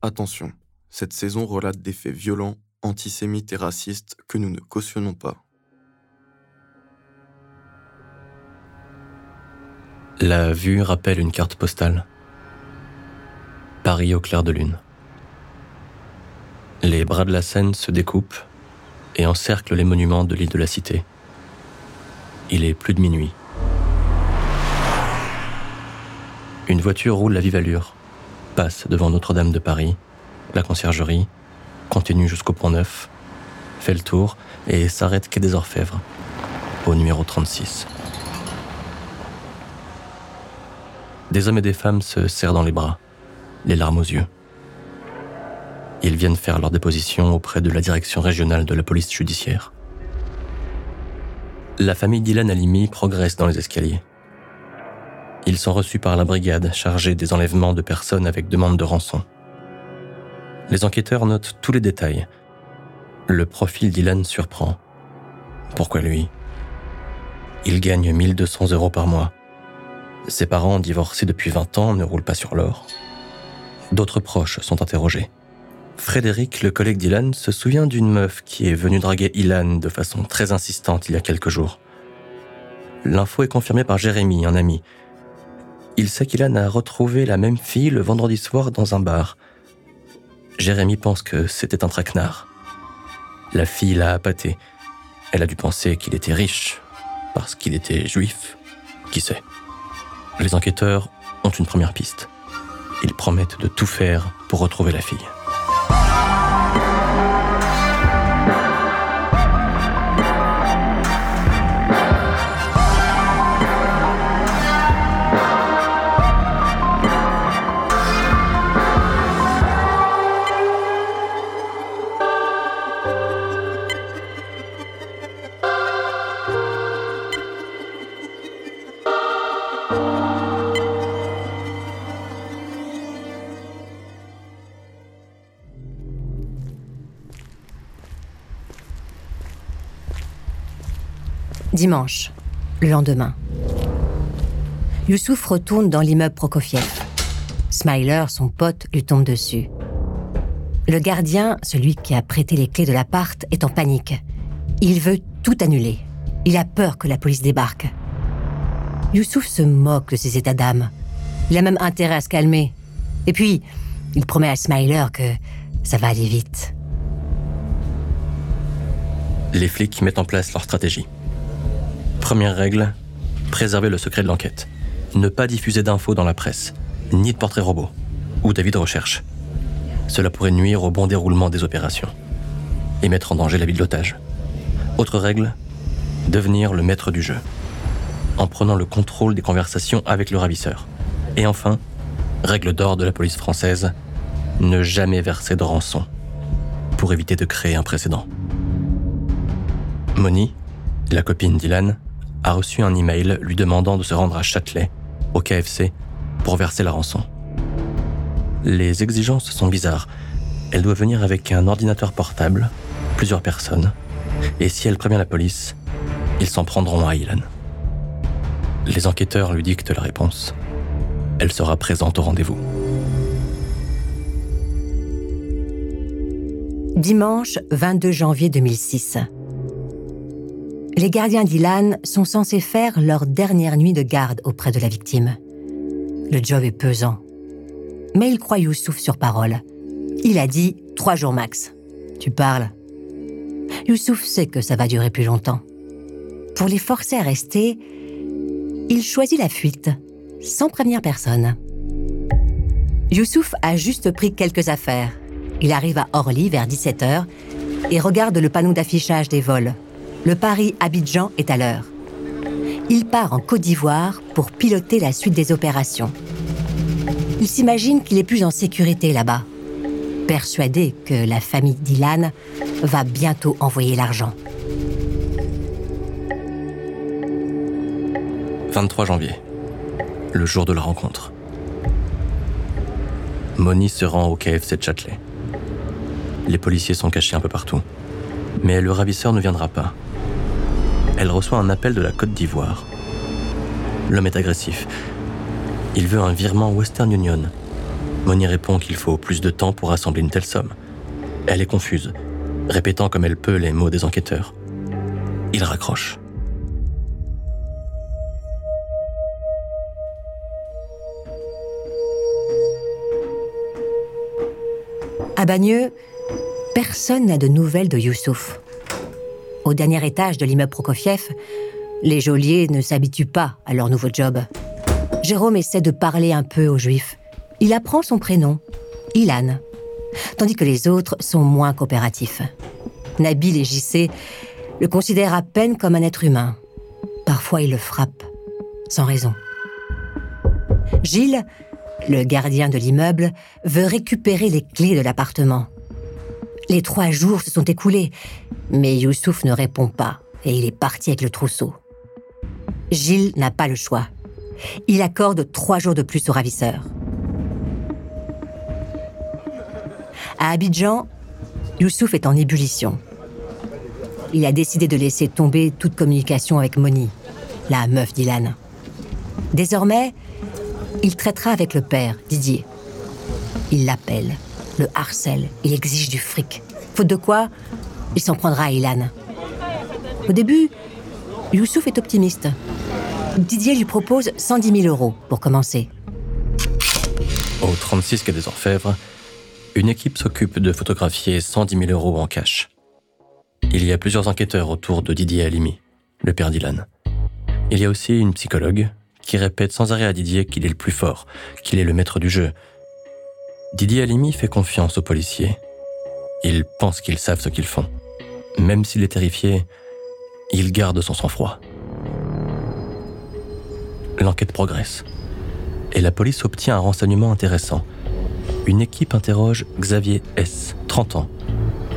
Attention, cette saison relate des faits violents, antisémites et racistes que nous ne cautionnons pas. La vue rappelle une carte postale. Paris au clair de lune. Les bras de la Seine se découpent et encerclent les monuments de l'île de la Cité. Il est plus de minuit. Une voiture roule à vive allure, passe devant Notre-Dame de Paris, la conciergerie, continue jusqu'au pont neuf, fait le tour et s'arrête quai des Orfèvres, au numéro 36. Des hommes et des femmes se serrent dans les bras, les larmes aux yeux. Ils viennent faire leur déposition auprès de la direction régionale de la police judiciaire. La famille Dylan Alimi progresse dans les escaliers. Ils sont reçus par la brigade chargée des enlèvements de personnes avec demande de rançon. Les enquêteurs notent tous les détails. Le profil d'Ilan surprend. Pourquoi lui? Il gagne 1200 euros par mois. Ses parents, divorcés depuis 20 ans, ne roulent pas sur l'or. D'autres proches sont interrogés. Frédéric, le collègue d'Ilan, se souvient d'une meuf qui est venue draguer Ilan de façon très insistante il y a quelques jours. L'info est confirmée par Jérémy, un ami. Il sait qu'Ilan a retrouvé la même fille le vendredi soir dans un bar. Jérémy pense que c'était un traquenard. La fille l'a appâté. Elle a dû penser qu'il était riche, parce qu'il était juif. Qui sait? Les enquêteurs ont une première piste. Ils promettent de tout faire pour retrouver la fille. Dimanche, le lendemain. Youssouf retourne dans l'immeuble Prokofiev. Smiler, son pote, lui tombe dessus. Le gardien, celui qui a prêté les clés de l'appart, est en panique. Il veut tout annuler. Il a peur que la police débarque. Youssouf se moque de ses états d'âme. Il a même intérêt à se calmer. Et puis, il promet à Smiler que ça va aller vite. Les flics mettent en place leur stratégie. Première règle, préserver le secret de l'enquête. Ne pas diffuser d'infos dans la presse, ni de portraits robots, ou d'avis de recherche. Cela pourrait nuire au bon déroulement des opérations et mettre en danger la vie de l'otage. Autre règle, devenir le maître du jeu, en prenant le contrôle des conversations avec le ravisseur. Et enfin, règle d'or de la police française, ne jamais verser de rançon, pour éviter de créer un précédent. Moni, la copine d'Ilan, a reçu un email lui demandant de se rendre à Châtelet, au KFC, pour verser la rançon. Les exigences sont bizarres. Elle doit venir avec un ordinateur portable, plusieurs personnes, et si elle prévient la police, ils s'en prendront à Ilan. Les enquêteurs lui dictent la réponse. Elle sera présente au rendez-vous. Dimanche 22 janvier 2006 les gardiens d'Ilan sont censés faire leur dernière nuit de garde auprès de la victime. Le job est pesant. Mais il croit Youssouf sur parole. Il a dit trois jours max. Tu parles. Youssouf sait que ça va durer plus longtemps. Pour les forcer à rester, il choisit la fuite, sans prévenir personne. Youssouf a juste pris quelques affaires. Il arrive à Orly vers 17h et regarde le panneau d'affichage des vols le Paris-Abidjan est à l'heure. Il part en Côte d'Ivoire pour piloter la suite des opérations. Il s'imagine qu'il est plus en sécurité là-bas, persuadé que la famille Dylan va bientôt envoyer l'argent. 23 janvier, le jour de la rencontre. Moni se rend au KFC de Châtelet. Les policiers sont cachés un peu partout. Mais le ravisseur ne viendra pas elle reçoit un appel de la Côte d'Ivoire. L'homme est agressif. Il veut un virement Western Union. Moni répond qu'il faut plus de temps pour assembler une telle somme. Elle est confuse, répétant comme elle peut les mots des enquêteurs. Il raccroche. À Bagneux, personne n'a de nouvelles de Youssouf. Au dernier étage de l'immeuble Prokofiev, les geôliers ne s'habituent pas à leur nouveau job. Jérôme essaie de parler un peu aux juifs. Il apprend son prénom, Ilan, tandis que les autres sont moins coopératifs. Nabil et JC le considèrent à peine comme un être humain. Parfois, ils le frappent, sans raison. Gilles, le gardien de l'immeuble, veut récupérer les clés de l'appartement. Les trois jours se sont écoulés, mais Youssouf ne répond pas et il est parti avec le trousseau. Gilles n'a pas le choix. Il accorde trois jours de plus au ravisseur. À Abidjan, Youssouf est en ébullition. Il a décidé de laisser tomber toute communication avec Moni, la meuf d'Ilan. Désormais, il traitera avec le père, Didier. Il l'appelle, le harcèle, il exige du fric. Faute de quoi, il s'en prendra à Ilan. Au début, Youssouf est optimiste. Didier lui propose 110 000 euros pour commencer. Au 36 quai des Orfèvres, une équipe s'occupe de photographier 110 000 euros en cash. Il y a plusieurs enquêteurs autour de Didier Halimi, le père d'Ilan. Il y a aussi une psychologue qui répète sans arrêt à Didier qu'il est le plus fort, qu'il est le maître du jeu. Didier Halimi fait confiance aux policiers. Ils pensent qu'ils savent ce qu'ils font. Même s'il est terrifié, il garde son sang-froid. L'enquête progresse. Et la police obtient un renseignement intéressant. Une équipe interroge Xavier S., 30 ans,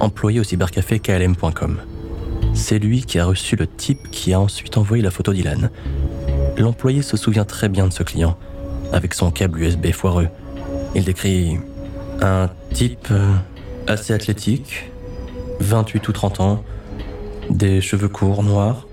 employé au cybercafé KLM.com. C'est lui qui a reçu le type qui a ensuite envoyé la photo d'Ilan. L'employé se souvient très bien de ce client, avec son câble USB foireux. Il décrit un type euh, assez athlétique, 28 ou 30 ans, des cheveux courts noirs,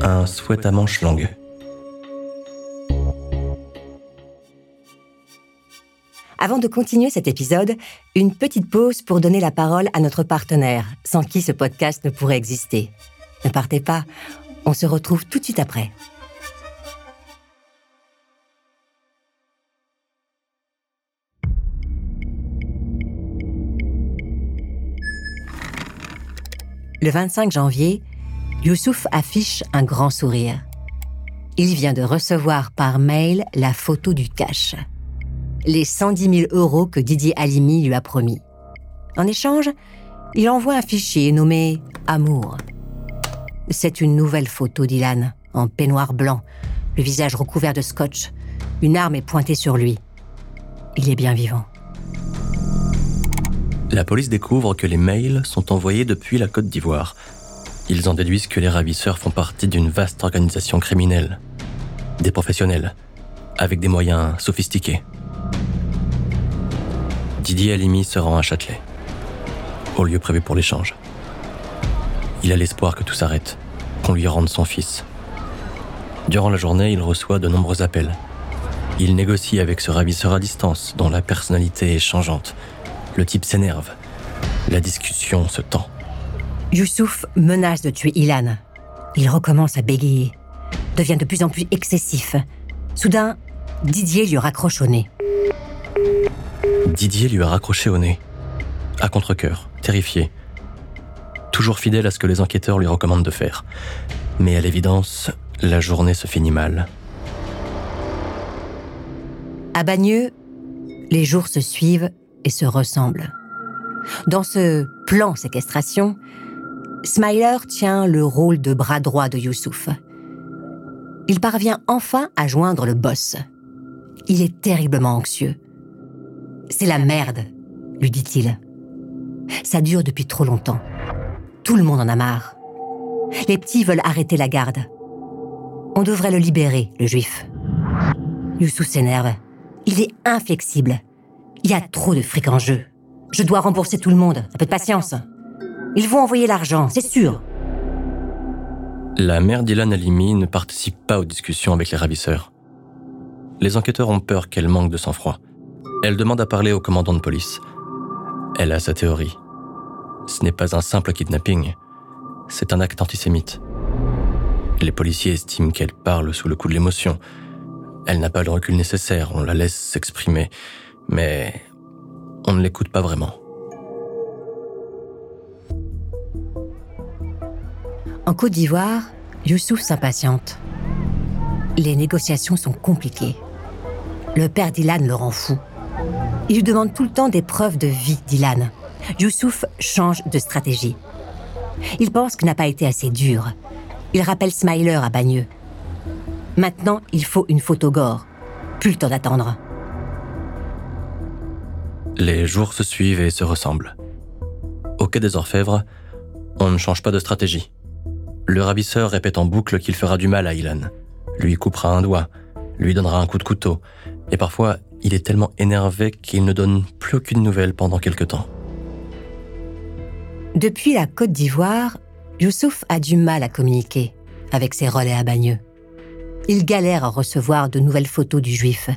un sweat à manches longues. Avant de continuer cet épisode, une petite pause pour donner la parole à notre partenaire, sans qui ce podcast ne pourrait exister. Ne partez pas, on se retrouve tout de suite après. Le 25 janvier, Youssouf affiche un grand sourire. Il vient de recevoir par mail la photo du cash. Les 110 000 euros que Didier Halimi lui a promis. En échange, il envoie un fichier nommé Amour. C'est une nouvelle photo d'Ilan, en peignoir blanc, le visage recouvert de scotch. Une arme est pointée sur lui. Il est bien vivant. La police découvre que les mails sont envoyés depuis la Côte d'Ivoire. Ils en déduisent que les ravisseurs font partie d'une vaste organisation criminelle. Des professionnels, avec des moyens sophistiqués. Didier Halimi se rend à Châtelet, au lieu prévu pour l'échange. Il a l'espoir que tout s'arrête, qu'on lui rende son fils. Durant la journée, il reçoit de nombreux appels. Il négocie avec ce ravisseur à distance, dont la personnalité est changeante le type s'énerve. La discussion se tend. Youssouf menace de tuer Ilan. Il recommence à bégayer, devient de plus en plus excessif. Soudain, Didier lui raccroche au nez. Didier lui a raccroché au nez. À contre-coeur, terrifié. Toujours fidèle à ce que les enquêteurs lui recommandent de faire. Mais à l'évidence, la journée se finit mal. À Bagneux, les jours se suivent et se ressemblent. Dans ce plan séquestration, Smiler tient le rôle de bras droit de Youssouf. Il parvient enfin à joindre le boss. Il est terriblement anxieux. C'est la merde, lui dit-il. Ça dure depuis trop longtemps. Tout le monde en a marre. Les petits veulent arrêter la garde. On devrait le libérer, le juif. Youssouf s'énerve. Il est inflexible. Il y a trop de fric en jeu. Je dois rembourser tout le monde. Un peu de patience. Ils vont envoyer l'argent, c'est sûr. La mère d'Ilan Halimi ne participe pas aux discussions avec les ravisseurs. Les enquêteurs ont peur qu'elle manque de sang-froid. Elle demande à parler au commandant de police. Elle a sa théorie. Ce n'est pas un simple kidnapping, c'est un acte antisémite. Les policiers estiment qu'elle parle sous le coup de l'émotion. Elle n'a pas le recul nécessaire, on la laisse s'exprimer, mais on ne l'écoute pas vraiment. En Côte d'Ivoire, Youssouf s'impatiente. Les négociations sont compliquées. Le père d'Ilan le rend fou. Il lui demande tout le temps des preuves de vie d'Ilan. Youssouf change de stratégie. Il pense qu'il n'a pas été assez dur. Il rappelle Smiler à Bagneux. Maintenant, il faut une photo gore. Plus le temps d'attendre. Les jours se suivent et se ressemblent. Au quai des Orfèvres, on ne change pas de stratégie. Le ravisseur répète en boucle qu'il fera du mal à Ilan, lui coupera un doigt, lui donnera un coup de couteau, et parfois il est tellement énervé qu'il ne donne plus aucune nouvelle pendant quelque temps. Depuis la Côte d'Ivoire, Youssouf a du mal à communiquer avec ses relais à Bagneux. Il galère à recevoir de nouvelles photos du juif.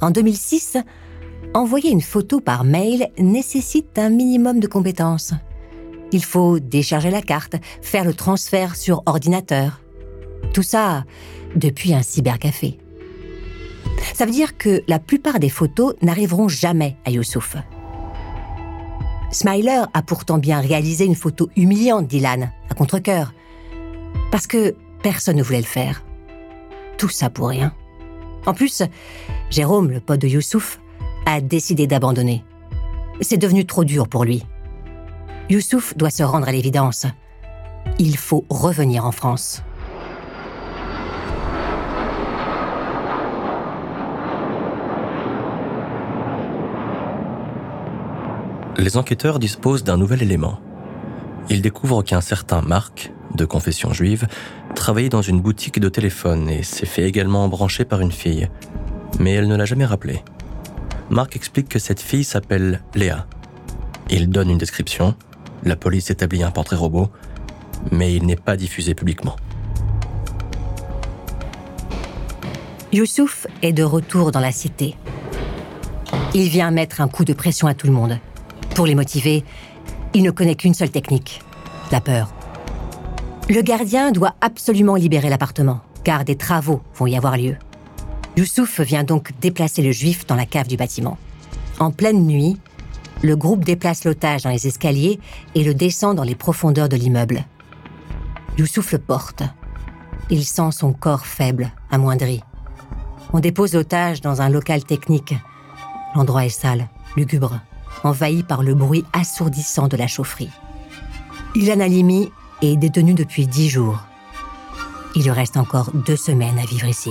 En 2006, envoyer une photo par mail nécessite un minimum de compétences. Il faut décharger la carte, faire le transfert sur ordinateur. Tout ça depuis un cybercafé. Ça veut dire que la plupart des photos n'arriveront jamais à Youssouf. Smiler a pourtant bien réalisé une photo humiliante d'Ilan, à contre-coeur. Parce que personne ne voulait le faire. Tout ça pour rien. En plus, Jérôme, le pote de Youssouf, a décidé d'abandonner. C'est devenu trop dur pour lui. Youssouf doit se rendre à l'évidence. Il faut revenir en France. Les enquêteurs disposent d'un nouvel élément. Ils découvrent qu'un certain Marc, de confession juive, travaillait dans une boutique de téléphone et s'est fait également brancher par une fille. Mais elle ne l'a jamais rappelé. Marc explique que cette fille s'appelle Léa. Il donne une description, la police établit un portrait robot, mais il n'est pas diffusé publiquement. Youssouf est de retour dans la cité. Il vient mettre un coup de pression à tout le monde. Pour les motiver, il ne connaît qu'une seule technique, la peur. Le gardien doit absolument libérer l'appartement, car des travaux vont y avoir lieu. Youssouf vient donc déplacer le juif dans la cave du bâtiment. En pleine nuit, le groupe déplace l'otage dans les escaliers et le descend dans les profondeurs de l'immeuble. Youssouf le porte. Il sent son corps faible, amoindri. On dépose l'otage dans un local technique. L'endroit est sale, lugubre envahi par le bruit assourdissant de la chaufferie. Ilan Halimi est détenu depuis dix jours. Il lui reste encore deux semaines à vivre ici.